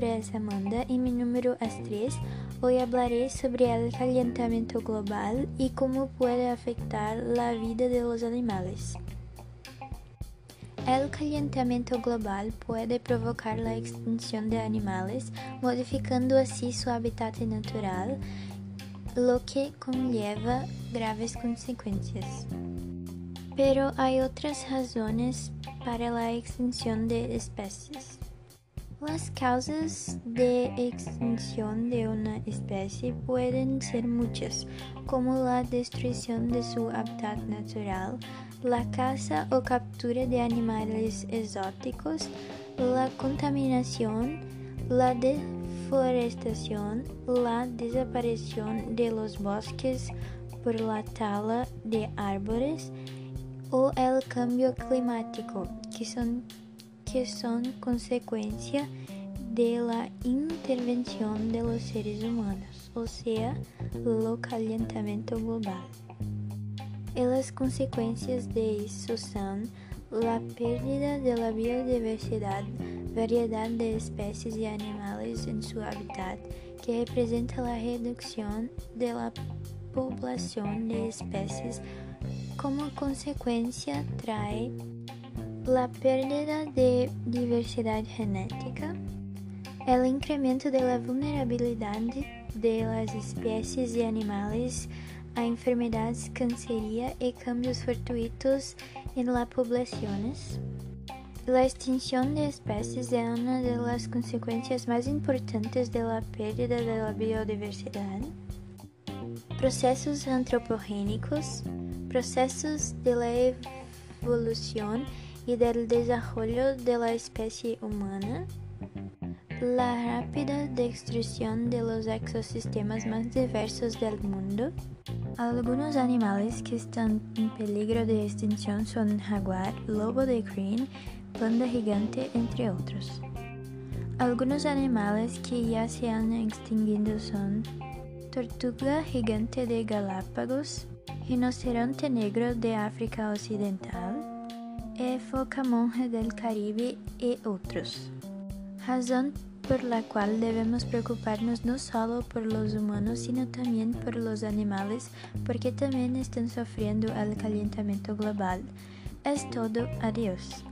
es Amanda y mi número es 3. Hoy hablaré sobre el calentamiento global y cómo puede afectar la vida de los animales. El calentamiento global puede provocar la extinción de animales, modificando así su hábitat natural, lo que conlleva graves consecuencias. Pero hay otras razones para la extinción de especies. Las causas de extinción de una especie pueden ser muchas, como la destrucción de su hábitat natural, la caza o captura de animales exóticos, la contaminación, la deforestación, la desaparición de los bosques por la tala de árboles, o el cambio climático, que son, que son consecuencia de la intervención de los seres humanos, o sea, lo calentamiento global. Y las consecuencias de eso son la pérdida de la biodiversidad, variedad de especies y animales en su hábitat, que representa la reducción de la población de especies como consecuencia trae la pérdida de diversidad genética, el incremento de la vulnerabilidad de las especies y animales a enfermedades cancerígenas y cambios fortuitos en las poblaciones. La extinción de especies es una de las consecuencias más importantes de la pérdida de la biodiversidad. Procesos antropogénicos procesos de la evolución y del desarrollo de la especie humana, la rápida destrucción de los ecosistemas más diversos del mundo. Algunos animales que están en peligro de extinción son jaguar, lobo de green, panda gigante, entre otros. Algunos animales que ya se han extinguido son tortuga gigante de Galápagos, rinoceronte negro de África Ocidental, e foca del Caribe e outros. Razão por la cual debemos preocuparnos no solo por los humanos, sino también por los animales, porque también están sufriendo el calentamiento global. Es todo, adiós.